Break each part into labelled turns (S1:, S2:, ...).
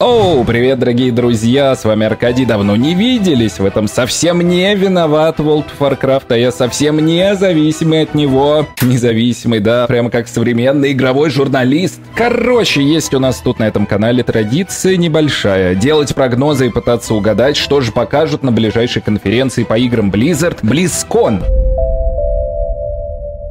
S1: Оу, привет, дорогие друзья, с вами Аркадий, давно не виделись, в этом совсем не виноват World of Warcraft, а я совсем независимый от него, независимый, да, прямо как современный игровой журналист. Короче, есть у нас тут на этом канале традиция небольшая, делать прогнозы и пытаться угадать, что же покажут на ближайшей конференции по играм Blizzard BlizzCon.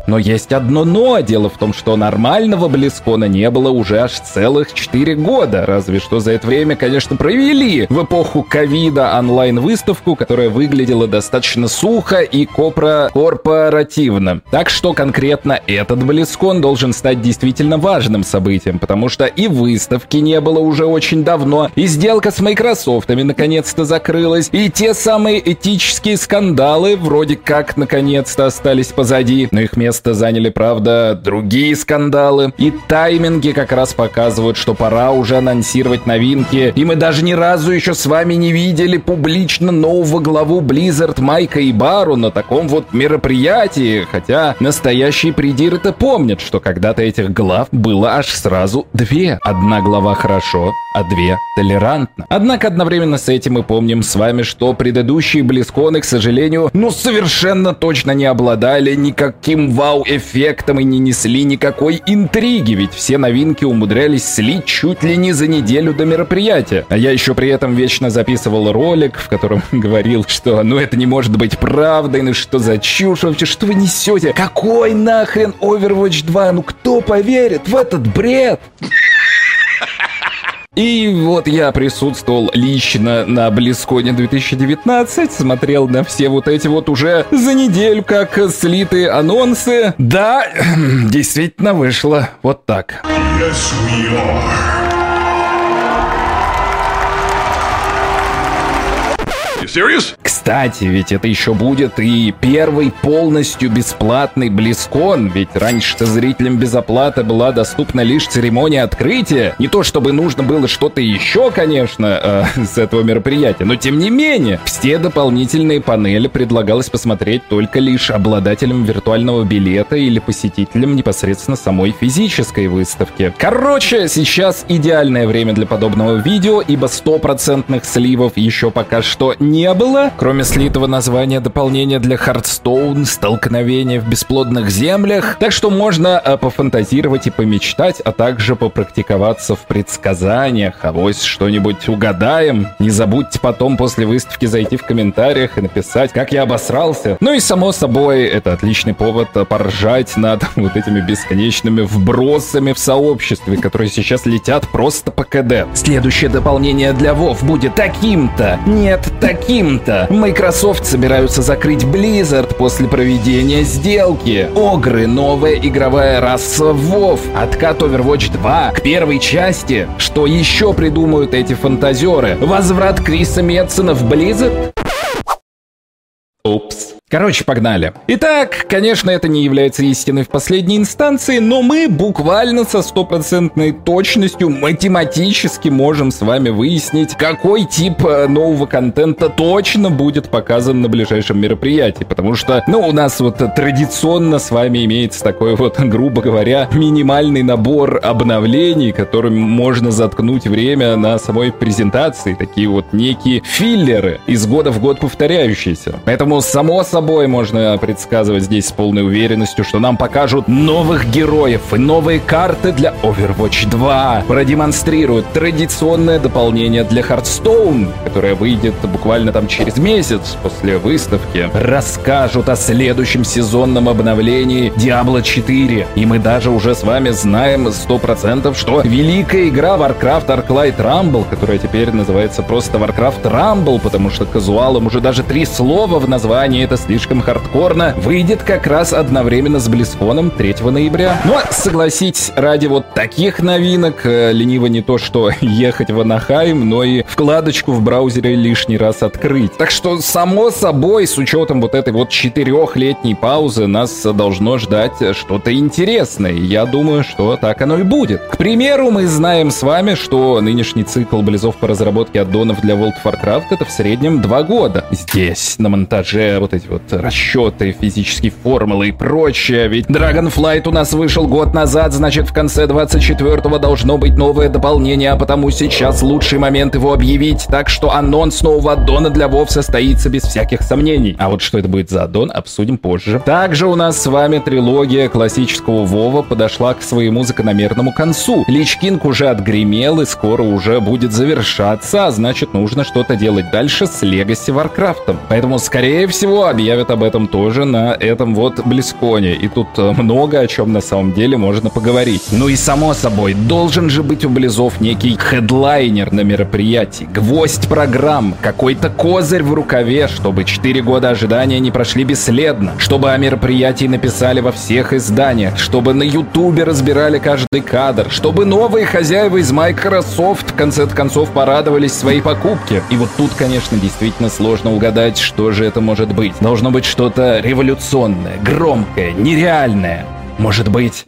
S1: Но есть одно но. Дело в том, что нормального Близкона не было уже аж целых 4 года. Разве что за это время, конечно, провели в эпоху ковида онлайн-выставку, которая выглядела достаточно сухо и копро корпоративно. Так что конкретно этот Близкон должен стать действительно важным событием, потому что и выставки не было уже очень давно, и сделка с Майкрософтами наконец-то закрылась, и те самые этические скандалы вроде как наконец-то остались позади, но их место место заняли, правда, другие скандалы. И тайминги как раз показывают, что пора уже анонсировать новинки. И мы даже ни разу еще с вами не видели публично нового главу Blizzard Майка и Бару на таком вот мероприятии. Хотя настоящие придиры-то помнят, что когда-то этих глав было аж сразу две. Одна глава хорошо, а две толерантно. Однако одновременно с этим мы помним с вами, что предыдущие Близконы, к сожалению, ну совершенно точно не обладали никаким вау-эффектом и не несли никакой интриги, ведь все новинки умудрялись слить чуть ли не за неделю до мероприятия. А я еще при этом вечно записывал ролик, в котором говорил, что ну это не может быть правдой, ну что за чушь вообще, что вы несете? Какой нахрен Overwatch 2? Ну кто поверит в этот бред? И вот я присутствовал лично на Близконе 2019, смотрел на все вот эти вот уже за неделю как слитые анонсы. Да, действительно вышло вот так. Yes, we are. Кстати, ведь это еще будет и первый полностью бесплатный Близкон, ведь раньше-то зрителям без оплаты была доступна лишь церемония открытия. Не то чтобы нужно было что-то еще, конечно, э, с этого мероприятия, но тем не менее, все дополнительные панели предлагалось посмотреть только лишь обладателям виртуального билета или посетителям непосредственно самой физической выставки. Короче, сейчас идеальное время для подобного видео, ибо стопроцентных сливов еще пока что не не было, кроме слитого названия дополнения для Hearthstone «Столкновение в бесплодных землях», так что можно а, пофантазировать и помечтать, а также попрактиковаться в предсказаниях, а вось что-нибудь угадаем. Не забудьте потом после выставки зайти в комментариях и написать, как я обосрался. Ну и само собой, это отличный повод поржать над вот этими бесконечными вбросами в сообществе, которые сейчас летят просто по КД. Следующее дополнение для WoW будет таким-то. Нет, таким таким-то. Microsoft собираются закрыть Blizzard после проведения сделки. Огры — новая игровая раса WoW. Откат Overwatch 2 к первой части. Что еще придумают эти фантазеры? Возврат Криса Метсона в Blizzard? Упс. Короче, погнали. Итак, конечно, это не является истиной в последней инстанции, но мы буквально со стопроцентной точностью математически можем с вами выяснить, какой тип э, нового контента точно будет показан на ближайшем мероприятии. Потому что, ну, у нас вот традиционно с вами имеется такой вот, грубо говоря, минимальный набор обновлений, которым можно заткнуть время на самой презентации. Такие вот некие филлеры, из года в год повторяющиеся. Поэтому, само собой, собой можно предсказывать здесь с полной уверенностью, что нам покажут новых героев и новые карты для Overwatch 2. Продемонстрируют традиционное дополнение для Hearthstone, которое выйдет буквально там через месяц после выставки. Расскажут о следующем сезонном обновлении Diablo 4. И мы даже уже с вами знаем 100%, что великая игра Warcraft Arclight Rumble, которая теперь называется просто Warcraft Rumble, потому что казуалам уже даже три слова в названии это слишком хардкорно, выйдет как раз одновременно с Близконом 3 ноября. Но, согласитесь, ради вот таких новинок э, лениво не то что ехать в Анахайм, но и вкладочку в браузере лишний раз открыть. Так что, само собой, с учетом вот этой вот четырехлетней паузы, нас должно ждать что-то интересное. Я думаю, что так оно и будет. К примеру, мы знаем с вами, что нынешний цикл близов по разработке аддонов для World of Warcraft это в среднем два года. Здесь на монтаже вот эти вот вот расчеты, физические формулы и прочее. Ведь Dragonflight у нас вышел год назад, значит в конце 24-го должно быть новое дополнение, а потому сейчас лучший момент его объявить. Так что анонс нового аддона для WoW состоится без всяких сомнений. А вот что это будет за аддон, обсудим позже. Также у нас с вами трилогия классического Вова подошла к своему закономерному концу. Личкинг уже отгремел и скоро уже будет завершаться, а значит нужно что-то делать дальше с Legacy Warcraft. Поэтому, скорее всего, объявят об этом тоже на этом вот Близконе. И тут э, много о чем на самом деле можно поговорить. Ну и само собой, должен же быть у Близов некий хедлайнер на мероприятии, гвоздь программ, какой-то козырь в рукаве, чтобы 4 года ожидания не прошли бесследно, чтобы о мероприятии написали во всех изданиях, чтобы на Ютубе разбирали каждый кадр, чтобы новые хозяева из Microsoft в конце концов порадовались своей покупке. И вот тут, конечно, действительно сложно угадать, что же это может быть. Должно быть что-то революционное, громкое, нереальное. Может быть...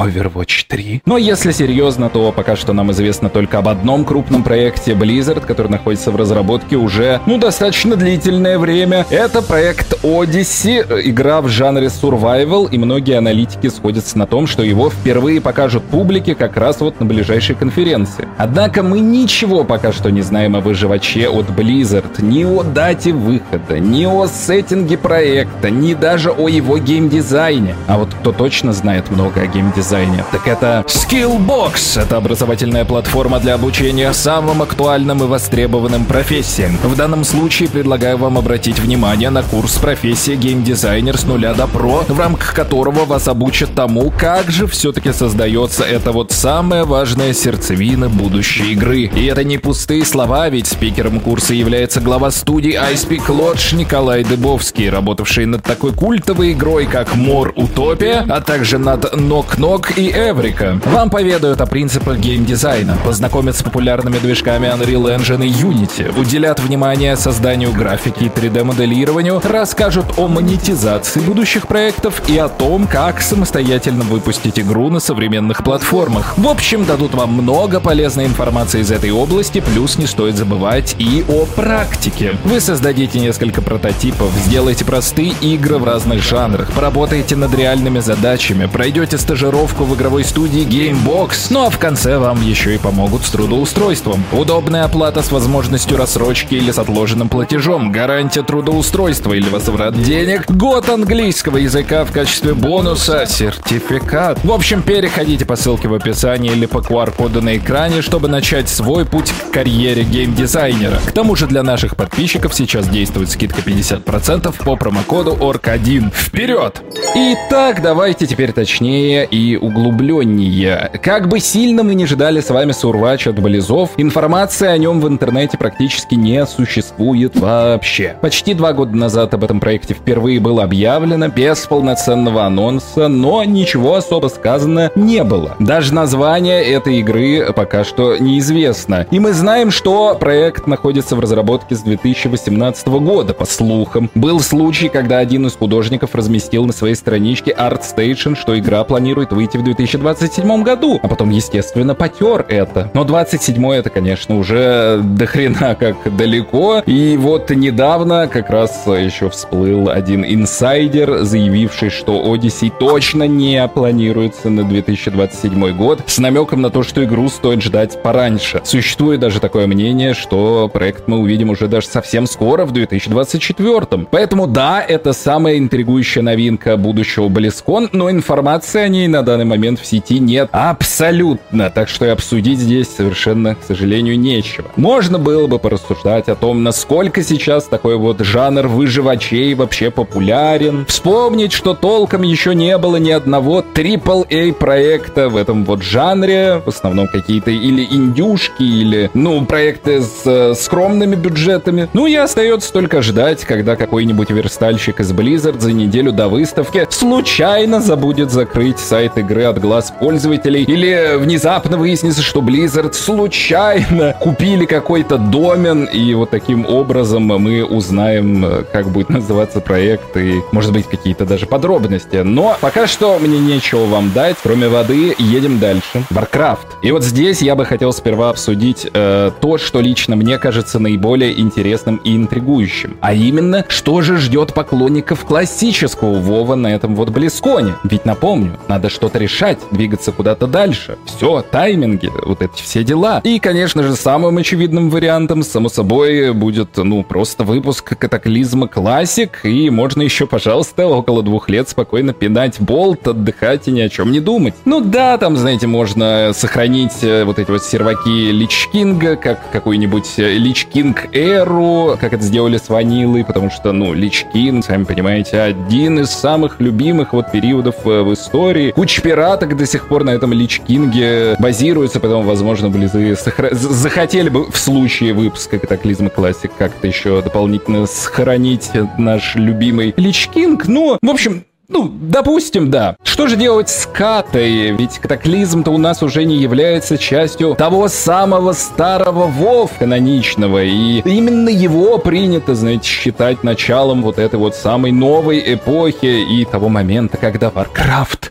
S1: Overwatch 3. Но если серьезно, то пока что нам известно только об одном крупном проекте Blizzard, который находится в разработке уже, ну, достаточно длительное время. Это проект Odyssey, игра в жанре survival, и многие аналитики сходятся на том, что его впервые покажут публике как раз вот на ближайшей конференции. Однако мы ничего пока что не знаем о выживаче от Blizzard, ни о дате выхода, ни о сеттинге проекта, ни даже о его геймдизайне. А вот кто точно знает много о геймдизайне, дизайне, так это Skillbox. Это образовательная платформа для обучения самым актуальным и востребованным профессиям. В данном случае предлагаю вам обратить внимание на курс профессия геймдизайнер с нуля до про, в рамках которого вас обучат тому, как же все-таки создается это вот самая важная сердцевина будущей игры. И это не пустые слова, ведь спикером курса является глава студии iSpeak Lodge Николай Дыбовский, работавший над такой культовой игрой, как Мор Утопия, а также над Knock Knock Док и Эврика. Вам поведают о принципах геймдизайна, познакомят с популярными движками Unreal Engine и Unity, уделят внимание созданию графики и 3D-моделированию, расскажут о монетизации будущих проектов и о том, как самостоятельно выпустить игру на современных платформах. В общем, дадут вам много полезной информации из этой области, плюс не стоит забывать и о практике. Вы создадите несколько прототипов, сделайте простые игры в разных жанрах, поработаете над реальными задачами, пройдете стажировку стажировку в игровой студии Gamebox, ну а в конце вам еще и помогут с трудоустройством. Удобная оплата с возможностью рассрочки или с отложенным платежом, гарантия трудоустройства или возврат денег, год английского языка в качестве бонуса, сертификат. В общем, переходите по ссылке в описании или по QR-коду на экране, чтобы начать свой путь к карьере геймдизайнера. К тому же для наших подписчиков сейчас действует скидка 50% по промокоду ORC1. Вперед! Итак, давайте теперь точнее и углубленнее. Как бы сильно мы не ждали с вами Сурвач от Близов, информации о нем в интернете практически не существует вообще. Почти два года назад об этом проекте впервые было объявлено, без полноценного анонса, но ничего особо сказано не было. Даже название этой игры пока что неизвестно. И мы знаем, что проект находится в разработке с 2018 года, по слухам. Был случай, когда один из художников разместил на своей страничке ArtStation, что игра планирует выйти в 2027 году, а потом, естественно, потер это. Но 27 это, конечно, уже до хрена как далеко. И вот недавно как раз еще всплыл один инсайдер, заявивший, что Odyssey точно не планируется на 2027 год, с намеком на то, что игру стоит ждать пораньше. Существует даже такое мнение, что проект мы увидим уже даже совсем скоро, в 2024. Поэтому да, это самая интригующая новинка будущего BlizzCon, но информации о ней на данный момент в сети нет абсолютно, так что и обсудить здесь совершенно, к сожалению, нечего. Можно было бы порассуждать о том, насколько сейчас такой вот жанр выживачей вообще популярен, вспомнить, что толком еще не было ни одного AAA проекта в этом вот жанре, в основном какие-то или индюшки, или, ну, проекты с э, скромными бюджетами. Ну и остается только ждать, когда какой-нибудь верстальщик из Blizzard за неделю до выставки случайно забудет закрыть сайт игры от глаз пользователей, или внезапно выяснится, что Blizzard случайно купили какой-то домен, и вот таким образом мы узнаем, как будет называться проект, и, может быть, какие-то даже подробности. Но пока что мне нечего вам дать, кроме воды, едем дальше. Warcraft. И вот здесь я бы хотел сперва обсудить э, то, что лично мне кажется наиболее интересным и интригующим. А именно, что же ждет поклонников классического Вова на этом вот Близконе. Ведь напомню, надо что-то решать, двигаться куда-то дальше. Все, тайминги, вот эти все дела. И, конечно же, самым очевидным вариантом, само собой, будет, ну, просто выпуск Катаклизма Classic, и можно еще, пожалуйста, около двух лет спокойно пинать болт, отдыхать и ни о чем не думать. Ну да, там, знаете, можно сохранить э, вот эти вот серваки Lich King а, как какой-нибудь Lich King Эру, как это сделали с Ванилой, потому что, ну, Lich сами понимаете, один из самых любимых вот периодов э, в истории. Куча пираток до сих пор на этом Lich King е базируется, поэтому, возможно, Близы сохра... захотели бы в случае выпуска Катаклизма Classic как-то еще дополнительно сохранить наш любимый Lich King. Ну, в общем, ну, допустим, да. Что же делать с Катой? Ведь катаклизм-то у нас уже не является частью того самого старого Вов каноничного. И именно его принято, знаете, считать началом вот этой вот самой новой эпохи и того момента, когда Warcraft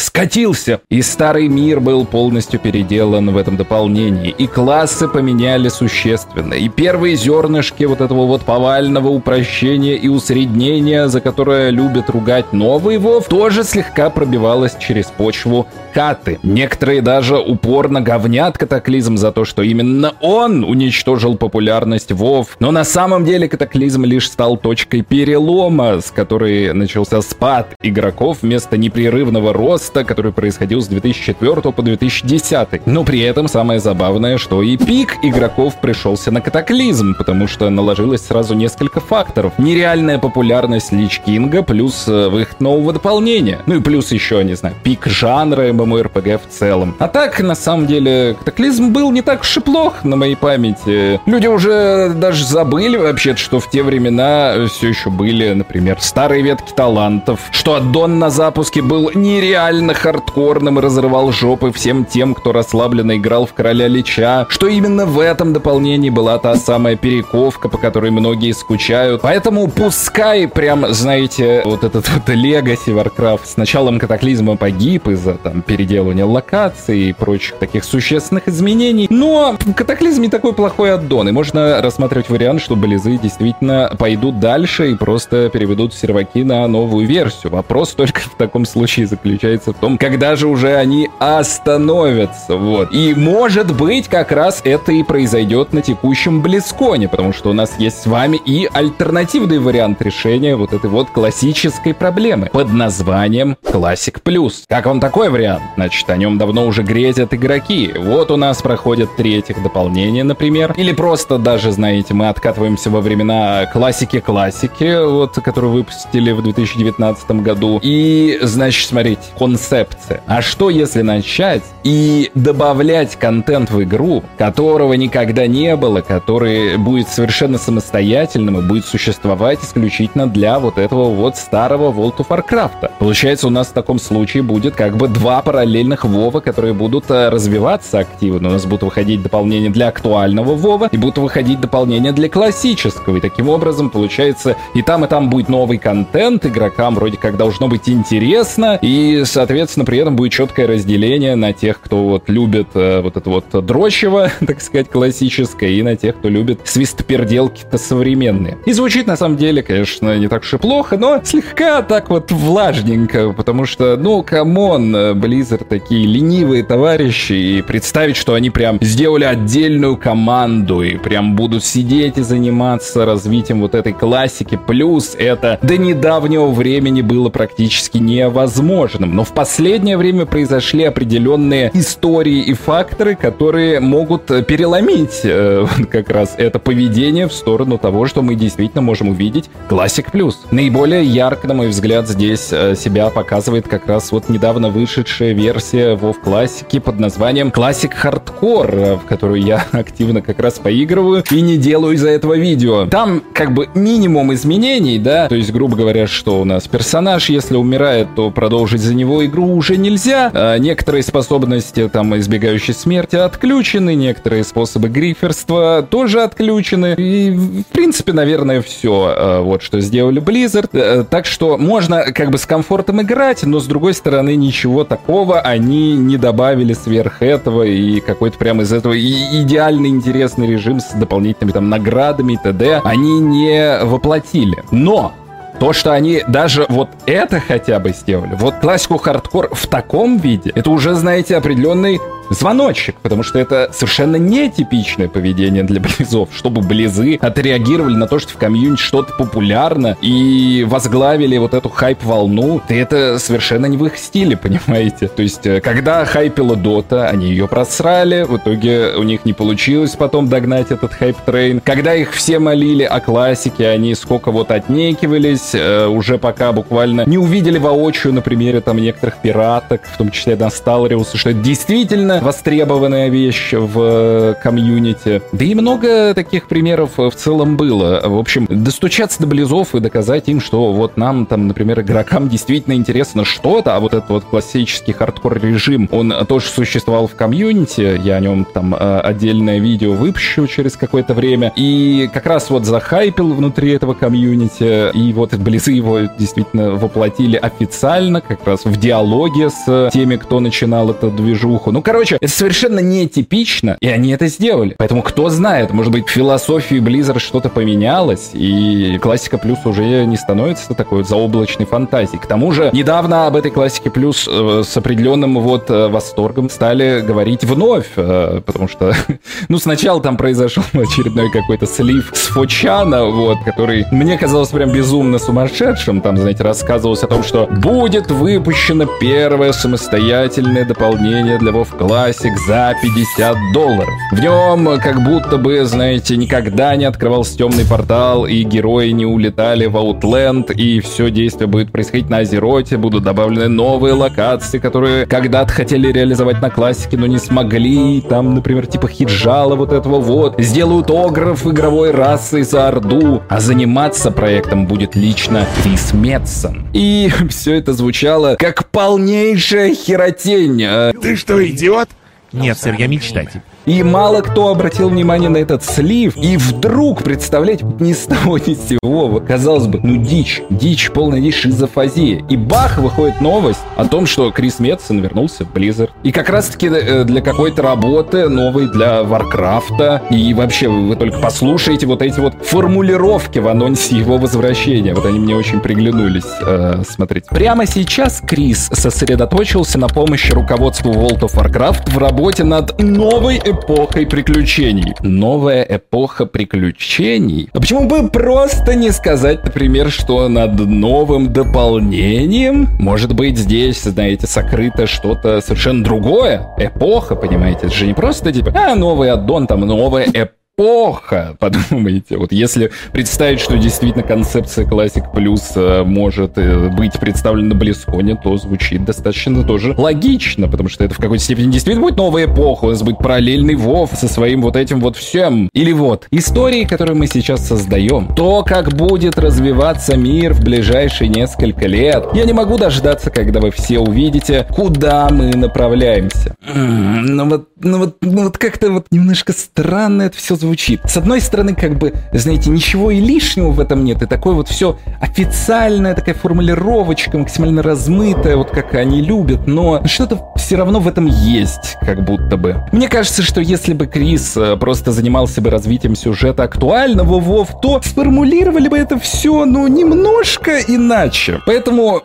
S1: скатился. И старый мир был полностью переделан в этом дополнении. И классы поменяли существенно. И первые зернышки вот этого вот повального упрощения и усреднения, за которое любят ругать новый Вов, тоже слегка пробивалось через почву каты. Некоторые даже упорно говнят катаклизм за то, что именно он уничтожил популярность Вов. Но на самом деле катаклизм лишь стал точкой перелома, с которой начался спад игроков вместо непрерывного роста, который происходил с 2004 по 2010. Но при этом самое забавное, что и пик игроков пришелся на катаклизм, потому что наложилось сразу несколько факторов. Нереальная популярность Лич Кинга плюс э, выход нового дополнения. Ну и плюс еще, не знаю, пик жанра MMORPG в целом. А так, на самом деле, катаклизм был не так уж и плох на моей памяти. Люди уже даже забыли вообще, что в те времена все еще были, например, старые ветки талантов, что аддон на запуске был нереально хардкорным и разрывал жопы всем тем, кто расслабленно играл в Короля Лича, что именно в этом дополнении была та самая перековка, по которой многие скучают. Поэтому пускай прям, знаете, вот этот вот Legacy Warcraft с началом катаклизма погиб из-за там переделывания локаций и прочих таких существенных изменений. Но катаклизм не такой плохой аддон, и можно рассматривать вариант, что Близы действительно пойдут дальше и просто переведут серваки на новую версию. Вопрос только в таком случае заключается в том, когда же уже они остановятся. Вот. И может быть как раз это и произойдет на текущем Близконе, потому что у нас есть с вами и альтернативный вариант решения вот этой вот классической проблемы под названием Classic Plus. Как вам такой вариант? Значит, о нем давно уже грезят игроки. Вот у нас проходят три этих дополнения, например. Или просто даже, знаете, мы откатываемся во времена классики-классики, вот, которую выпустили в 2019 году. И, значит, смотрите, концепция. А что если начать и добавлять контент в игру, которого никогда не было, который будет совершенно самостоятельным и будет существовать исключительно для вот этого вот старого World of Warcraft? Получается, у нас в таком случае будет как бы два параллельных Вова, которые будут э, развиваться активно. У нас будут выходить дополнения для актуального Вова и будут выходить дополнения для классического. И таким образом, получается, и там, и там будет новый контент. Игрокам вроде как должно быть интересно. И, соответственно, при этом будет четкое разделение на тех, кто вот любит э, вот это вот дрочево, так сказать, классическое, и на тех, кто любит свистоперделки-то современные. И звучит, на самом деле, конечно, не так уж и плохо, но слегка так вот влажненько, потому что, ну, come on, э, Blizzard такие ленивые товарищи, и представить, что они прям сделали отдельную команду, и прям будут сидеть и заниматься развитием вот этой классики, плюс это до недавнего времени было практически невозможным. Но в последнее время произошли определенные истории и факторы, которые могут переломить э, как раз это поведение в сторону того, что мы действительно можем увидеть Classic Plus. Наиболее ярко, на мой взгляд, здесь э, себя показывает как раз вот недавно вышедшая версия WoW классики под названием Classic Hardcore, в которую я активно как раз поигрываю и не делаю из-за этого видео. Там как бы минимум изменений, да, то есть, грубо говоря, что у нас персонаж, если умирает, то продолжить за него игру уже нельзя, а некоторые способности, там, избегающие смерти, отключены, некоторые способы гриферства тоже отключены. И, в принципе, наверное, все, а, вот что сделали Blizzard. Э, так что можно как бы с комфортом играть, но с другой стороны ничего такого они не добавили сверх этого и какой-то прям из этого идеальный интересный режим с дополнительными там наградами и т.д. они не воплотили. Но то, что они даже вот это хотя бы сделали, вот классику хардкор в таком виде, это уже, знаете, определенный звоночек, потому что это совершенно нетипичное поведение для близов, чтобы близы отреагировали на то, что в комьюнити что-то популярно и возглавили вот эту хайп-волну, и это совершенно не в их стиле, понимаете? То есть, э, когда хайпила Дота, они ее просрали, в итоге у них не получилось потом догнать этот hype train. Когда их все молили о классике, они сколько вот отнекивались, э, уже пока буквально не увидели воочию на примере там некоторых пираток, в том числе Насталриуса, что это действительно востребованная вещь в э, комьюнити. Да и много таких примеров в целом было. В общем, достучаться до близов и доказать им, что вот нам там, например, игрокам действительно интересно что-то, а вот этот вот классический хардкор-режим, он тоже существовал в комьюнити, я о нем там э, отдельное видео выпущу через какое-то время, и как раз вот захайпил внутри этого комьюнити, и вот близы его действительно воплотили официально, как раз в диалоге с теми, кто начинал эту движуху. Ну, короче, Короче, это совершенно нетипично, и они это сделали. Поэтому кто знает, может быть, в философии Blizzard что-то поменялось, и классика плюс уже не становится такой вот заоблачной фантазией. К тому же, недавно об этой классике плюс э, с определенным вот э, восторгом стали говорить вновь, э, потому что, ну, сначала там произошел очередной какой-то слив с Фочана, вот, который мне казалось прям безумно сумасшедшим. Там, знаете, рассказывалось о том, что будет выпущено первое самостоятельное дополнение для WoW классик за 50 долларов. В нем как будто бы, знаете, никогда не открывался темный портал, и герои не улетали в Outland, и все действие будет происходить на Азероте, будут добавлены новые локации, которые когда-то хотели реализовать на классике, но не смогли. Там, например, типа Хиджала вот этого вот. Сделают огров игровой расы за Орду. А заниматься проектом будет лично Крис Метсон. И все это звучало как полнейшая херотень.
S2: Ты что, идиот?
S3: Нет, сэр, я мечтатель.
S1: И мало кто обратил внимание на этот слив. И вдруг, представляете, ни с того ни с сего, казалось бы, ну дичь, дичь, полная дичь, шизофазия. И бах, выходит новость о том, что Крис Метсон вернулся в Blizzard. И как раз-таки э, для какой-то работы новой для Варкрафта. И вообще, вы только послушайте вот эти вот формулировки в анонсе его возвращения. Вот они мне очень приглянулись. Э, смотрите. Прямо сейчас Крис сосредоточился на помощи руководству World of Warcraft в работе над новой приключений. Новая эпоха приключений. А почему бы просто не сказать, например, что над новым дополнением, может быть, здесь, знаете, сокрыто что-то совершенно другое? Эпоха, понимаете? Это же не просто типа, а, новый аддон, там новая эпоха плохо, подумайте. Вот если представить, что действительно концепция Classic Plus э, может э, быть представлена на Близконе, то звучит достаточно тоже логично, потому что это в какой-то степени действительно будет новая эпоха, у нас будет параллельный Вов со своим вот этим вот всем. Или вот, истории, которые мы сейчас создаем, то, как будет развиваться мир в ближайшие несколько лет. Я не могу дождаться, когда вы все увидите, куда мы направляемся. Ну вот, ну вот, ну вот как-то вот немножко странно это все звучит. С одной стороны, как бы, знаете, ничего и лишнего в этом нет, и такое вот все официальная такая формулировочка, максимально размытая, вот как они любят, но что-то все равно в этом есть, как будто бы. Мне кажется, что если бы Крис э, просто занимался бы развитием сюжета актуального Вов, то сформулировали бы это все, ну, немножко иначе. Поэтому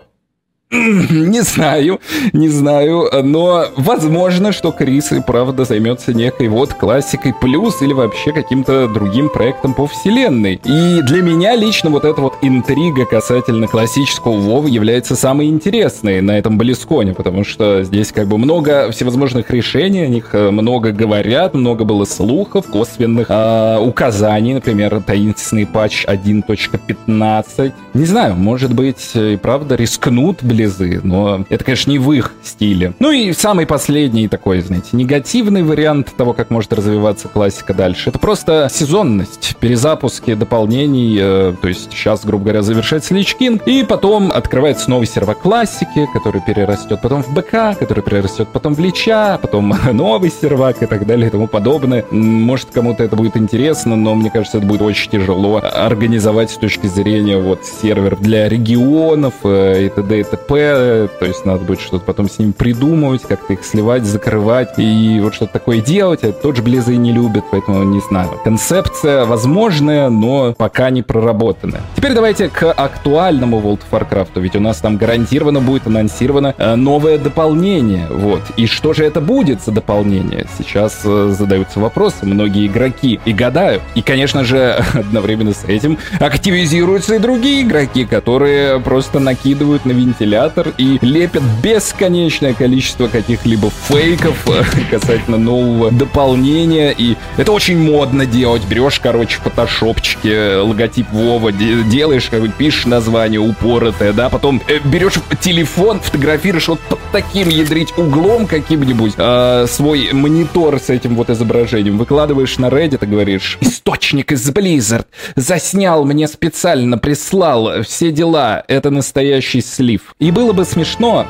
S1: Не знаю, не знаю, но возможно, что Крис и правда займется некой вот классикой плюс или вообще каким-то другим проектом по вселенной. И для меня лично вот эта вот интрига касательно классического Вова является самой интересной на этом Близконе, потому что здесь как бы много всевозможных решений, о них э, много говорят, много было слухов, косвенных э, указаний, например, таинственный патч 1.15. Не знаю, может быть, и правда рискнут, блин, близы, но это, конечно, не в их стиле. Ну и самый последний такой, знаете, негативный вариант того, как может развиваться классика дальше, это просто сезонность, перезапуски дополнений, э, то есть сейчас, грубо говоря, завершается Лич Кинг, и потом открывается новый сервак классики, который перерастет потом в БК, который перерастет потом в Лича, потом новый сервак и так далее и тому подобное. Может, кому-то это будет интересно, но мне кажется, это будет очень тяжело организовать с точки зрения вот сервер для регионов э, и т.д. и т.п. То есть надо будет что-то потом с ним придумывать, как-то их сливать, закрывать и вот что-то такое делать. А тот же Близы не любит, поэтому не знаю. Концепция возможная, но пока не проработанная. Теперь давайте к актуальному World of Warcraft, ведь у нас там гарантированно будет анонсировано э, новое дополнение. Вот. И что же это будет за дополнение? Сейчас э, задаются вопросы многие игроки и гадают. И, конечно же, одновременно с этим активизируются и другие игроки, которые просто накидывают на вентилятор и лепят бесконечное количество каких-либо фейков э, касательно нового дополнения. И это очень модно делать. Берешь, короче, в фотошопчике логотип Вова, делаешь, как бы пишешь название упоротое, да, потом э, берешь телефон, фотографируешь вот под таким ядрить углом каким-нибудь э, свой монитор с этим вот изображением, выкладываешь на Reddit и говоришь, источник из Blizzard заснял мне специально, прислал все дела, это настоящий слив. И было бы смешно,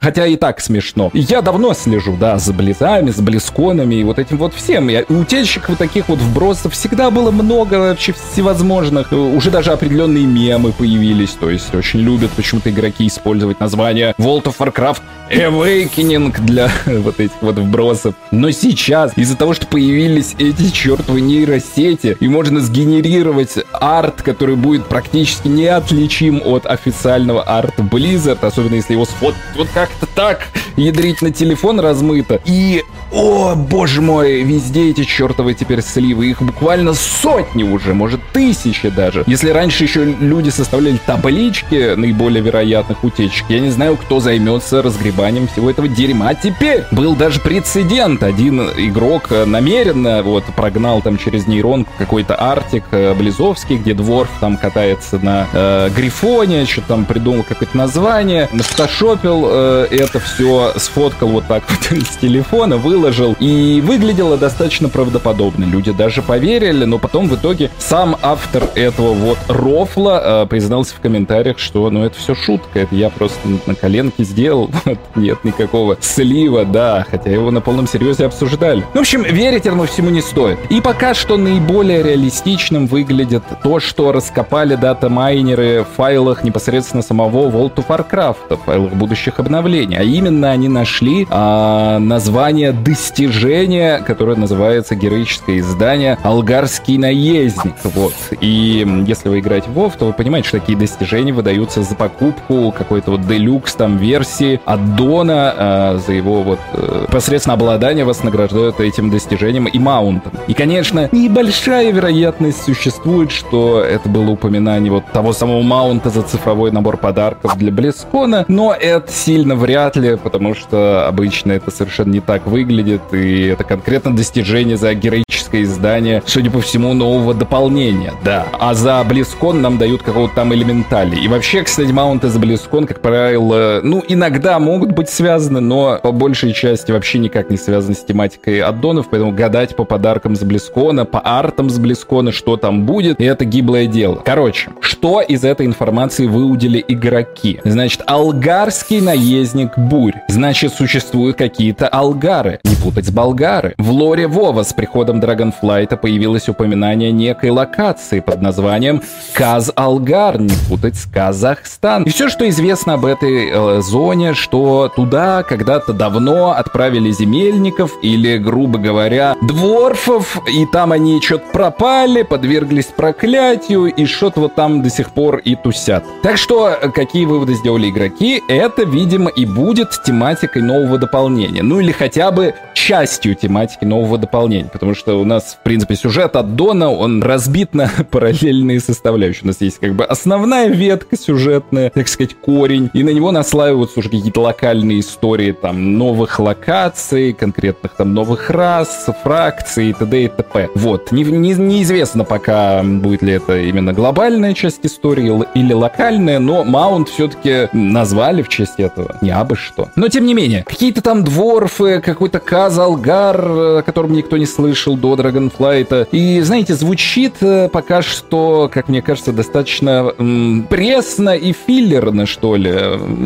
S1: Хотя и так смешно. Я давно слежу, да, за близами, с близконами и вот этим вот всем. И утечек вот таких вот вбросов всегда было много вообще всевозможных. Уже даже определенные мемы появились. То есть очень любят почему-то игроки использовать название World of Warcraft Awakening для вот этих вот вбросов. Но сейчас из-за того, что появились эти чертовы нейросети, и можно сгенерировать арт, который будет практически неотличим от официального арта Blizzard, особенно если его сфоткать вот как как-то так ядрить на телефон размыто. И, о, боже мой, везде эти чертовы теперь сливы. Их буквально сотни уже, может тысячи даже. Если раньше еще люди составляли таблички наиболее вероятных утечек, я не знаю, кто займется разгребанием всего этого дерьма. А теперь был даже прецедент. Один игрок намеренно вот прогнал там через нейрон какой-то артик э, Близовский, где дворф там катается на э, грифоне, что там придумал какое-то название, нафотошопил э, это все сфоткал вот так вот с телефона, выложил, и выглядело достаточно правдоподобно. Люди даже поверили, но потом в итоге сам автор этого вот рофла э, признался в комментариях, что ну это все шутка, это я просто на коленке сделал, нет никакого слива, да, хотя его на полном серьезе обсуждали. Ну, в общем, верить этому всему не стоит. И пока что наиболее реалистичным выглядит то, что раскопали дата-майнеры в файлах непосредственно самого World of Warcraft, в файлах будущих обновлений а именно они нашли а, название достижения, которое называется героическое издание «Алгарский наездник». Вот. И если вы играете в WoW, то вы понимаете, что такие достижения выдаются за покупку какой-то вот делюкс там версии аддона, а, за его вот а, посредственно обладание вас награждают этим достижением и маунтом. И, конечно, небольшая вероятность существует, что это было упоминание вот того самого маунта за цифровой набор подарков для Блескона, но это сильно вряд ли, потому что обычно это совершенно не так выглядит, и это конкретно достижение за героическое издание, судя по всему, нового дополнения, да. А за Близкон нам дают какого-то там элементали. И вообще, кстати, маунты за Близкон, как правило, ну, иногда могут быть связаны, но по большей части вообще никак не связаны с тематикой аддонов, поэтому гадать по подаркам с Близкона, по артам с Близкона, что там будет, это гиблое дело. Короче, что из этой информации выудили игроки? Значит, алгарский наезд наездник бурь. Значит, существуют какие-то алгары. Не путать с болгары. В лоре Вова с приходом Драгонфлайта появилось упоминание некой локации под названием Каз-Алгар. Не путать с Казахстан. И все, что известно об этой э, зоне, что туда когда-то давно отправили земельников или, грубо говоря, дворфов, и там они что-то пропали, подверглись проклятию, и что-то вот там до сих пор и тусят. Так что, э, какие выводы сделали игроки? Это, видимо, и будет тематикой нового дополнения. Ну или хотя бы частью тематики нового дополнения, потому что у нас, в принципе, сюжет от Дона, он разбит на параллельные составляющие. У нас есть как бы основная ветка сюжетная, так сказать, корень, и на него наслаиваются уже какие-то локальные истории там новых локаций, конкретных там новых рас, фракций и т.д. и т.п. Вот. Не, не, неизвестно пока, будет ли это именно глобальная часть истории или локальная, но Маунт все-таки назвали в честь этого. Не абы что. Но тем не менее, какие-то там дворфы, какой-то Казалгар, о котором никто не слышал до Dragonflight. И, знаете, звучит э, пока что, как мне кажется, достаточно м, пресно и филлерно, что ли.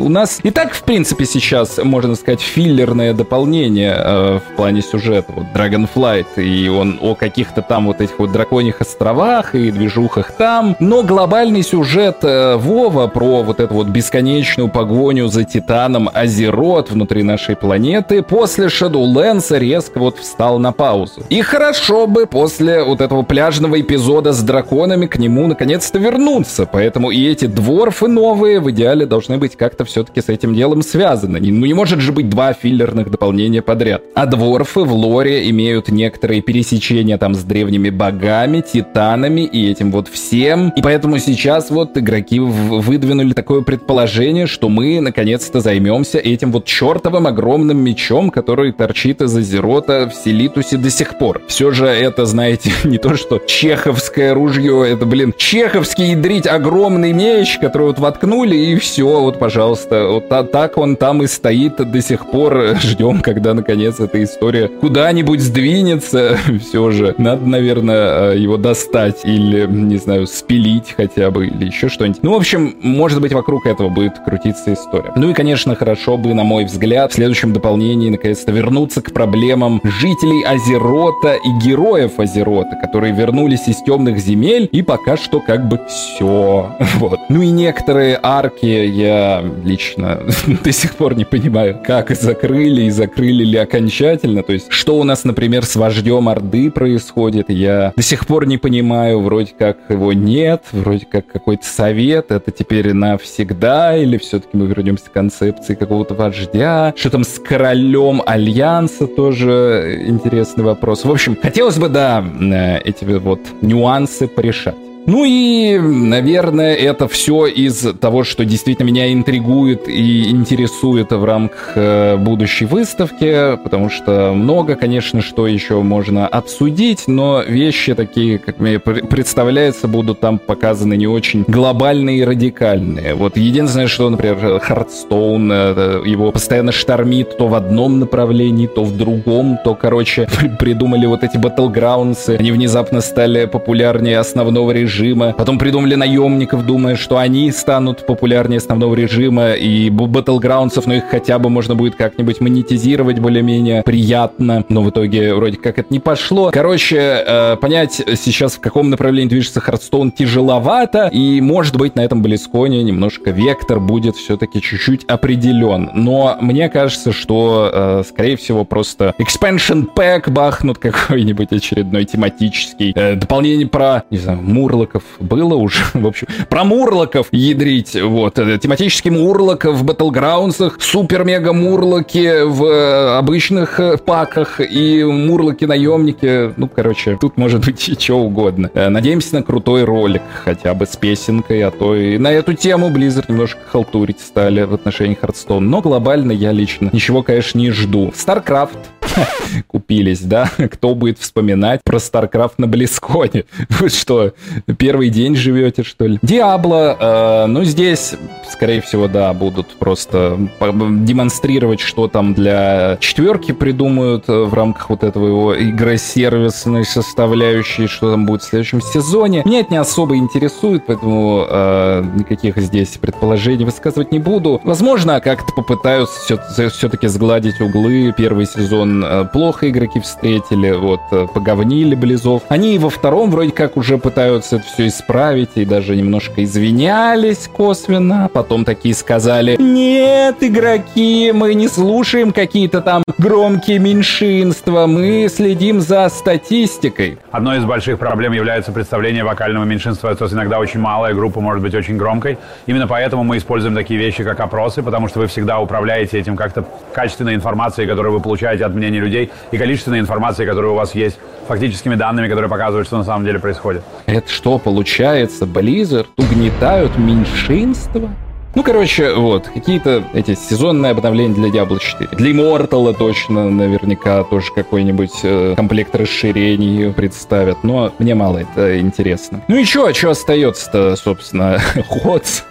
S1: У нас и так, в принципе, сейчас, можно сказать, филлерное дополнение э, в плане сюжета. Вот Dragonflight, и он о каких-то там вот этих вот драконьих островах и движухах там. Но глобальный сюжет э, Вова про вот эту вот бесконечную погоню за Титаном Азерот внутри нашей планеты после Shadowlands резко вот встал на паузу. И хорошо бы после вот этого пляжного эпизода с драконами к нему наконец-то вернуться. Поэтому и эти дворфы новые в идеале должны быть как-то все-таки с этим делом связаны. Ну не может же быть два филлерных дополнения подряд. А дворфы в лоре имеют некоторые пересечения там с древними богами, титанами и этим вот всем. И поэтому сейчас вот игроки выдвинули такое предположение, что мы наконец-то займемся этим вот чертовым огромным мечом, который торчит из Азерота в Селитусе до сих пор. Все же это, знаете, не то что чеховское ружье, это, блин, чеховский ядрить огромный меч, который вот воткнули и все, вот, пожалуйста, вот та, так он там и стоит до сих пор. Ждем, когда наконец эта история куда-нибудь сдвинется. Все же надо, наверное, э, его достать или, не знаю, спилить хотя бы или еще что-нибудь. Ну, в общем, может быть, вокруг этого будет крутиться история. Ну и, конечно, хорошо бы, на мой взгляд, в следующем дополнении наконец-то вернуться к проблемам жителей Азерота и героев Азерота, которые вернулись из темных земель и пока что как бы все. Вот. Ну и некоторые арки я лично до сих пор не понимаю, как закрыли и закрыли ли окончательно. То есть, что у нас, например, с вождем Орды происходит, я до сих пор не понимаю. Вроде как его нет, вроде как какой-то совет, это теперь навсегда, или все-таки мы вернемся к концепции какого-то вождя. Что там с королем Альянса тоже интересный вопрос. В общем, хотелось бы, да, э, эти вот нюансы порешать. Ну и, наверное, это все из того, что действительно меня интригует и интересует в рамках э, будущей выставки, потому что много, конечно, что еще можно обсудить, но вещи такие, как мне представляется, будут там показаны не очень глобальные и радикальные. Вот единственное, что, например, Хардстоун, э, его постоянно штормит то в одном направлении, то в другом, то, короче, придумали вот эти Battlegrounds, они внезапно стали популярнее основного режима, режима. Потом придумали наемников, думая, что они станут популярнее основного режима и Battlegrounds, но их хотя бы можно будет как-нибудь монетизировать более-менее приятно. Но в итоге вроде как это не пошло. Короче, э, понять сейчас, в каком направлении движется Хардстоун, тяжеловато. И, может быть, на этом Близконе немножко вектор будет все-таки чуть-чуть определен. Но мне кажется, что, э, скорее всего, просто expansion pack бахнут какой-нибудь очередной тематический. Э, дополнение про, не знаю, Мурла мурлоков было уже, в общем, про мурлоков ядрить, вот, э, тематический мурлок в Battlegrounds, супер-мега-мурлоки в э, обычных э, паках и мурлоки-наемники, ну, короче, тут может быть что угодно. Надеемся на крутой ролик, хотя бы с песенкой, а то и на эту тему Blizzard немножко халтурить стали в отношении Hearthstone, но глобально я лично ничего, конечно, не жду. StarCraft купились, да? Кто будет вспоминать про StarCraft на Близконе? Вы что, первый день живете, что ли? Диабло, э, ну здесь, скорее всего, да, будут просто демонстрировать, что там для четверки придумают э, в рамках вот этого его игросервисной составляющей, что там будет в следующем сезоне. Меня это не особо интересует, поэтому э, никаких здесь предположений высказывать не буду. Возможно, как-то попытаются все- все-таки сгладить углы. Первый сезон э, плохо игроки встретили, вот, э, поговнили Близов. Они и во втором вроде как уже пытаются это все исправить и даже немножко извинялись косвенно. Потом такие сказали, нет, игроки, мы не слушаем какие-то там громкие меньшинства, мы следим за статистикой.
S2: Одной из больших проблем является представление вокального меньшинства. То есть иногда очень малая группа может быть очень громкой. Именно поэтому мы используем такие вещи, как опросы, потому что вы всегда управляете этим как-то качественной информацией, которую вы получаете от мнения представление людей и количественной информации, которая у вас есть, фактическими данными, которые показывают, что на самом деле происходит.
S1: Это что, получается, Blizzard угнетают меньшинство? Ну, короче, вот, какие-то эти сезонные обновления для Diablo 4. Для Immortal точно наверняка тоже какой-нибудь э, комплект расширений представят, но мне мало это интересно. Ну и что, а что остается-то, собственно, Ходс?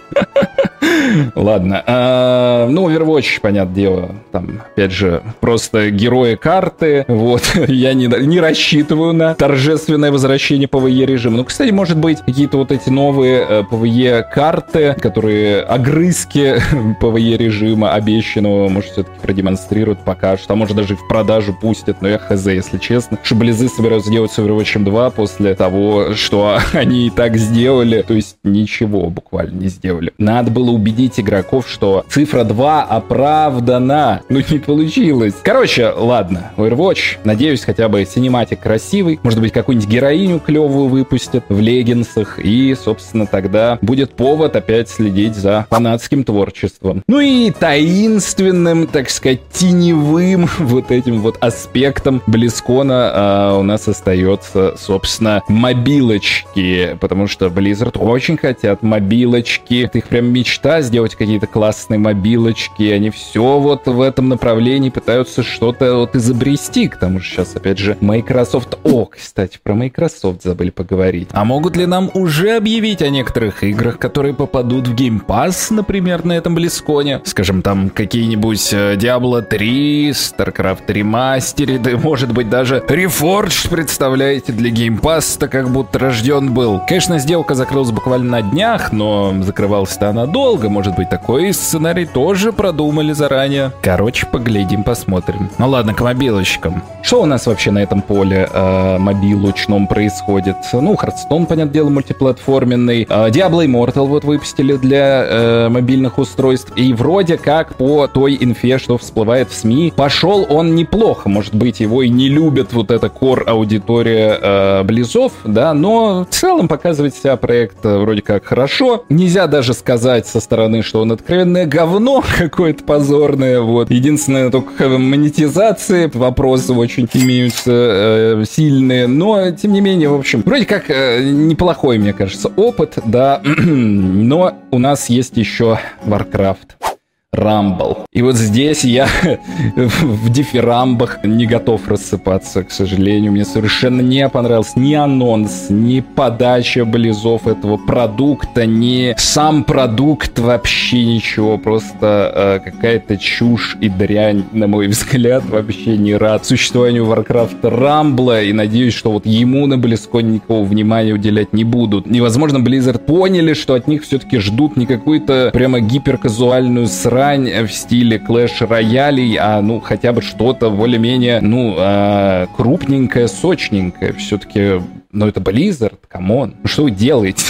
S1: Ладно. А, ну, Overwatch, понятное дело, там, опять же, просто герои карты. Вот, я не, не рассчитываю на торжественное возвращение PvE режима. Ну, кстати, может быть, какие-то вот эти новые э, PvE карты, которые огрызки PvE режима обещанного, может, все-таки продемонстрируют, покажут. А может, даже в продажу пустят. Но я хз, если честно. Что Близы собираются сделать с Overwatch 2 после того, что они и так сделали. То есть ничего буквально не сделали. Надо было убедить игроков, что цифра 2 оправдана. Ну, не получилось. Короче, ладно, Overwatch. Надеюсь, хотя бы синематик красивый. Может быть, какую-нибудь героиню клевую выпустят в леггинсах. И, собственно, тогда будет повод опять следить за фанатским творчеством. Ну и таинственным, так сказать, теневым вот этим вот аспектом Близкона а, у нас остается, собственно, мобилочки. Потому что Blizzard очень хотят мобилочки. Их прям мечта сделать какие-то классные мобилочки. Они все вот в этом направлении пытаются что-то вот изобрести. К тому же сейчас, опять же, Microsoft... О, кстати, про Microsoft забыли поговорить. А могут ли нам уже объявить о некоторых играх, которые попадут в Game Pass, например, на этом Близконе? Скажем, там какие-нибудь э, Diablo 3, StarCraft Remastered, может быть, даже Reforged, представляете, для Game Pass-то как будто рожден был. Конечно, сделка закрылась буквально на днях, но закрывалась-то она долго, может быть, такой сценарий тоже продумали заранее. Короче, поглядим, посмотрим. Ну ладно, к мобилочкам. Что у нас вообще на этом поле э, мобилучном происходит? Ну, Hearthstone, понятное дело, мультиплатформенный. Э, Diablo Immortal вот выпустили для э, мобильных устройств. И вроде как по той инфе, что всплывает в СМИ, пошел он неплохо. Может быть, его и не любят вот эта кор аудитория э, Близов, да, но в целом показывает себя проект э, вроде как хорошо. Нельзя даже сказать со стороны, что он откровенное говно какое-то позорное, вот. Единственное, только в монетизации вопросы очень имеются э, сильные, но, тем не менее, в общем, вроде как э, неплохой, мне кажется, опыт, да, но у нас есть еще Warcraft. Рамбл. И вот здесь я в дифирамбах не готов рассыпаться, к сожалению. Мне совершенно не понравился ни анонс, ни подача близов этого продукта, ни сам продукт, вообще ничего. Просто э, какая-то чушь и дрянь, на мой взгляд. Вообще не рад существованию Warcraft Рамбла и надеюсь, что вот ему на Близконе никакого внимания уделять не будут. Невозможно, Blizzard поняли, что от них все-таки ждут не какую-то прямо гиперказуальную срань, в стиле Royale, а ну хотя бы что-то более-менее, ну, э, крупненькое, сочненькое. Все-таки но это Blizzard, come on. Ну что вы делаете?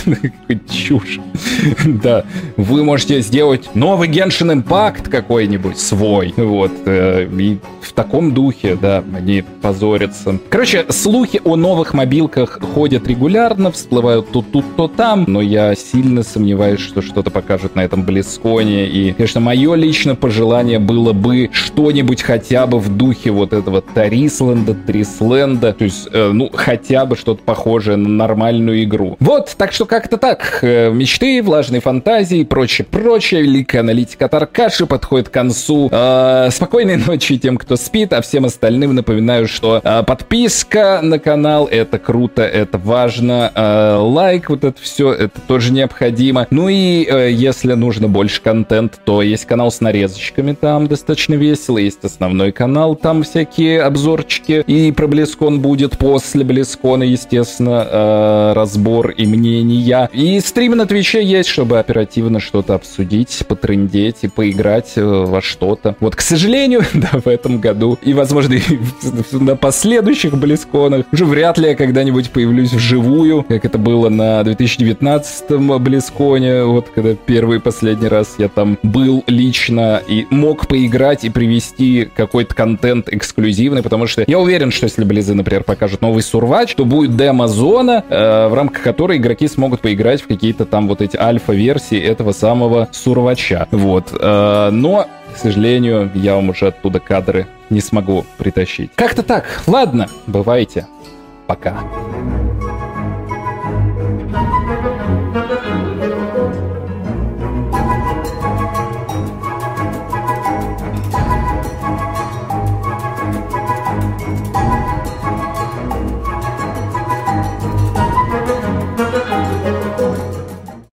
S1: Чушь. да, вы можете сделать новый Genshin Impact какой-нибудь свой. Вот. Э, и в таком духе, да, они позорятся. Короче, слухи о новых мобилках ходят регулярно, всплывают тут, тут, то там, но я сильно сомневаюсь, что что-то покажут на этом BlizzCon е. И, конечно, мое личное пожелание было бы что-нибудь хотя бы в духе вот этого Тарисленда, Трисленда, то есть, э, ну, хотя бы что-то похожее на нормальную игру. Вот, так что как-то так. Э, мечты, влажные фантазии и прочее, прочее. Великая аналитика Таркаши подходит к концу. Э, спокойной ночи тем, кто спит, а всем остальным напоминаю, что э, подписка на канал — это круто, это важно. Э, лайк, вот это все, это тоже необходимо. Ну и э, если нужно больше контента, то есть канал с нарезочками, там достаточно весело. Есть основной канал, там всякие обзорчики. И про Близкон будет после Близкона, естественно соответственно, э, разбор и мнения. И стрим на Твиче есть, чтобы оперативно что-то обсудить, потрындеть и поиграть э, во что-то. Вот, к сожалению, да, в этом году и, возможно, и на последующих Близконах уже вряд ли я когда-нибудь появлюсь вживую, как это было на 2019 Близконе, вот когда первый и последний раз я там был лично и мог поиграть и привести какой-то контент эксклюзивный, потому что я уверен, что если Близы, например, покажут новый Сурвач, то будет демо демо-зона, э, в рамках которой игроки смогут поиграть в какие-то там вот эти альфа-версии этого самого Сурвача. Вот. Э, но к сожалению, я вам уже оттуда кадры не смогу притащить. Как-то так. Ладно, бывайте. Пока.